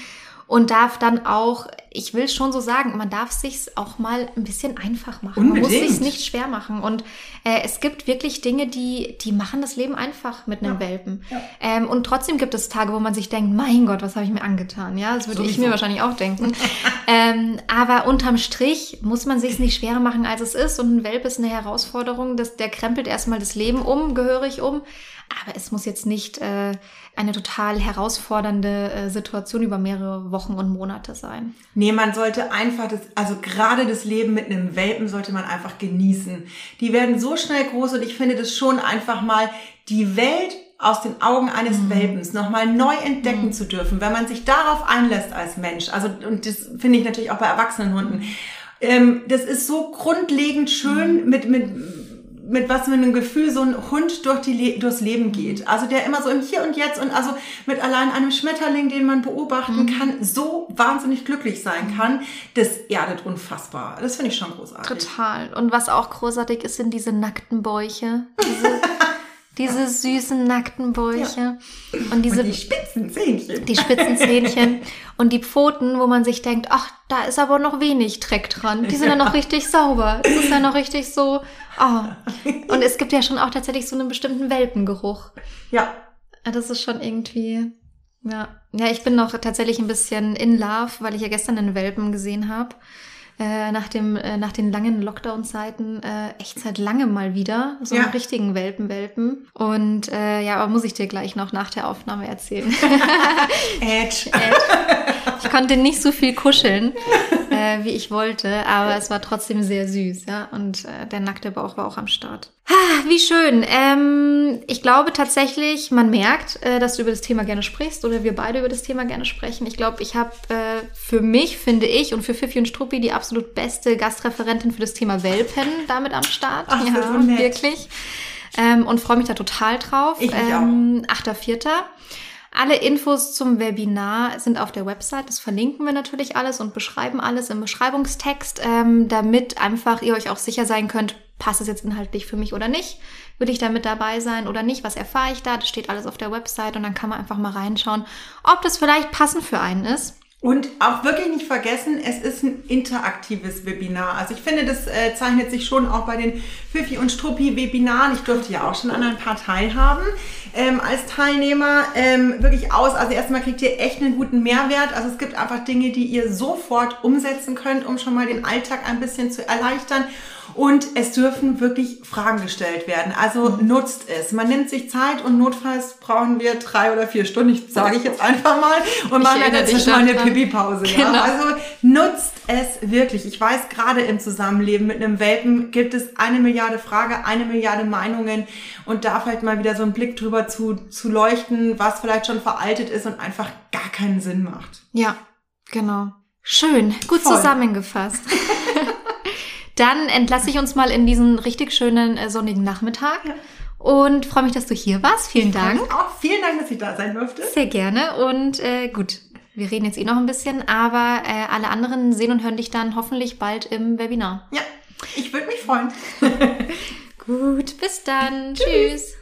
und darf dann auch, ich will schon so sagen, man darf sich's auch mal ein bisschen einfach machen. Unbedingt. Man muss sich's nicht schwer machen. Und äh, es gibt wirklich Dinge, die, die machen das Leben einfach mit einem ja. Welpen. Ja. Ähm, und trotzdem gibt es Tage, wo man sich denkt, mein Gott, was habe ich mir angetan? Ja, das würde Sowieso. ich mir wahrscheinlich auch denken. ähm, aber unterm Strich muss man sich's nicht schwerer machen, als es ist. Und ein Welp ist eine Herausforderung. Das, der krempelt erstmal das Leben um, gehörig um. Aber es muss jetzt nicht äh, eine total herausfordernde äh, Situation über mehrere Wochen und Monate sein. Nee, man sollte einfach das, also gerade das Leben mit einem Welpen sollte man einfach genießen. Die werden so schnell groß und ich finde das schon einfach mal die Welt aus den Augen eines mhm. Welpens nochmal neu entdecken mhm. zu dürfen, wenn man sich darauf einlässt als Mensch. Also, und das finde ich natürlich auch bei erwachsenen Hunden. Ähm, das ist so grundlegend schön mhm. mit, mit mit was für einem Gefühl so ein Hund durch die durchs Leben geht. Also der immer so im Hier und Jetzt und also mit allein einem Schmetterling, den man beobachten mhm. kann, so wahnsinnig glücklich sein kann. Das erdet unfassbar. Das finde ich schon großartig. Total. Und was auch großartig ist, sind diese nackten Bäuche. Diese Diese süßen, nackten Bäuche. Ja. Und diese. Und die spitzen Zähnchen. Die spitzen Zähnchen. und die Pfoten, wo man sich denkt, ach, da ist aber noch wenig Dreck dran. Die sind ja, ja noch richtig sauber. Das ist ja noch richtig so. Oh. Und es gibt ja schon auch tatsächlich so einen bestimmten Welpengeruch. Ja. Das ist schon irgendwie. Ja. Ja, ich bin noch tatsächlich ein bisschen in love, weil ich ja gestern einen Welpen gesehen habe äh, nach, dem, äh, nach den langen Lockdown-Zeiten äh, echt seit langem mal wieder. So ja. einen richtigen Welpen-Welpen. Und äh, ja, aber muss ich dir gleich noch nach der Aufnahme erzählen. Edge. Edge. Ich konnte nicht so viel kuscheln, äh, wie ich wollte, aber es war trotzdem sehr süß, ja. Und äh, der nackte Bauch war auch am Start. Ah, wie schön. Ähm, ich glaube tatsächlich, man merkt, äh, dass du über das Thema gerne sprichst oder wir beide über das Thema gerne sprechen. Ich glaube, ich habe äh, für mich, finde ich, und für Fifi und Struppi die absolut beste Gastreferentin für das Thema Welpen damit am Start. Ach, ja, so nett. wirklich. Ähm, und freue mich da total drauf. Ich ähm, auch. 8.4. Alle Infos zum Webinar sind auf der Website. Das verlinken wir natürlich alles und beschreiben alles im Beschreibungstext, ähm, damit einfach ihr euch auch sicher sein könnt, passt es jetzt inhaltlich für mich oder nicht? Will ich da mit dabei sein oder nicht? Was erfahre ich da? Das steht alles auf der Website und dann kann man einfach mal reinschauen, ob das vielleicht passend für einen ist. Und auch wirklich nicht vergessen, es ist ein interaktives Webinar. Also ich finde, das äh, zeichnet sich schon auch bei den Fifi und Struppi Webinaren, ich durfte ja auch schon an ein paar teilhaben, ähm, als Teilnehmer ähm, wirklich aus. Also erstmal kriegt ihr echt einen guten Mehrwert. Also es gibt einfach Dinge, die ihr sofort umsetzen könnt, um schon mal den Alltag ein bisschen zu erleichtern. Und es dürfen wirklich Fragen gestellt werden. Also mhm. nutzt es. Man nimmt sich Zeit und notfalls brauchen wir drei oder vier Stunden, ich sage ich jetzt einfach mal, und machen dann dazwischen mal eine Pipi-Pause. Genau. Ja? Also nutzt es wirklich. Ich weiß, gerade im Zusammenleben mit einem Welpen gibt es eine Milliarde Frage, eine Milliarde Meinungen und da vielleicht mal wieder so einen Blick drüber zu, zu leuchten, was vielleicht schon veraltet ist und einfach gar keinen Sinn macht. Ja, genau. Schön, gut Voll. zusammengefasst. Dann entlasse ich uns mal in diesen richtig schönen äh, sonnigen Nachmittag. Ja. Und freue mich, dass du hier warst. Vielen ich Dank. Auch vielen Dank, dass ich da sein durfte. Sehr gerne. Und äh, gut, wir reden jetzt eh noch ein bisschen, aber äh, alle anderen sehen und hören dich dann hoffentlich bald im Webinar. Ja, ich würde mich freuen. gut, bis dann. Tschüss. Tschüss.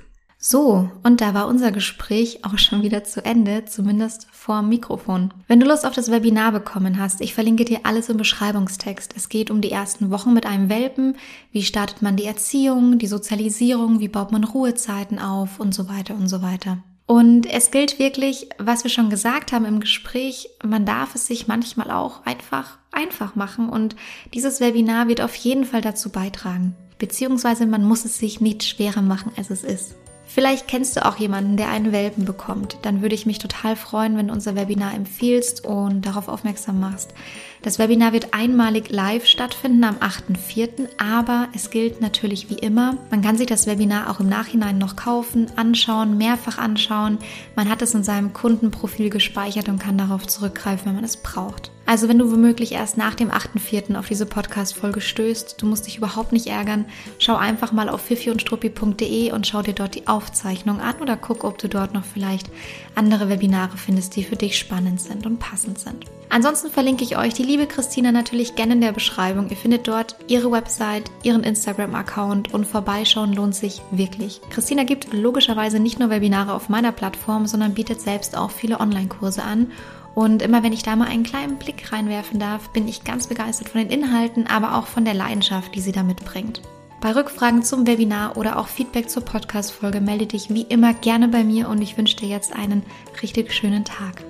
So, und da war unser Gespräch auch schon wieder zu Ende, zumindest vor Mikrofon. Wenn du Lust auf das Webinar bekommen hast, ich verlinke dir alles im Beschreibungstext. Es geht um die ersten Wochen mit einem Welpen, wie startet man die Erziehung, die Sozialisierung, wie baut man Ruhezeiten auf und so weiter und so weiter. Und es gilt wirklich, was wir schon gesagt haben im Gespräch, man darf es sich manchmal auch einfach einfach machen und dieses Webinar wird auf jeden Fall dazu beitragen. Beziehungsweise man muss es sich nicht schwerer machen, als es ist. Vielleicht kennst du auch jemanden, der einen Welpen bekommt. Dann würde ich mich total freuen, wenn du unser Webinar empfiehlst und darauf aufmerksam machst. Das Webinar wird einmalig live stattfinden am 8.4., aber es gilt natürlich wie immer, man kann sich das Webinar auch im Nachhinein noch kaufen, anschauen, mehrfach anschauen. Man hat es in seinem Kundenprofil gespeichert und kann darauf zurückgreifen, wenn man es braucht. Also wenn du womöglich erst nach dem 8.4. auf diese Podcast-Folge stößt, du musst dich überhaupt nicht ärgern, schau einfach mal auf fifiundstruppi.de und schau dir dort die Aufzeichnung an oder guck, ob du dort noch vielleicht andere Webinare findest, die für dich spannend sind und passend sind. Ansonsten verlinke ich euch die liebe Christina natürlich gerne in der Beschreibung. Ihr findet dort ihre Website, ihren Instagram-Account und vorbeischauen lohnt sich wirklich. Christina gibt logischerweise nicht nur Webinare auf meiner Plattform, sondern bietet selbst auch viele Online-Kurse an. Und immer wenn ich da mal einen kleinen Blick reinwerfen darf, bin ich ganz begeistert von den Inhalten, aber auch von der Leidenschaft, die sie da mitbringt. Bei Rückfragen zum Webinar oder auch Feedback zur Podcast-Folge melde dich wie immer gerne bei mir und ich wünsche dir jetzt einen richtig schönen Tag.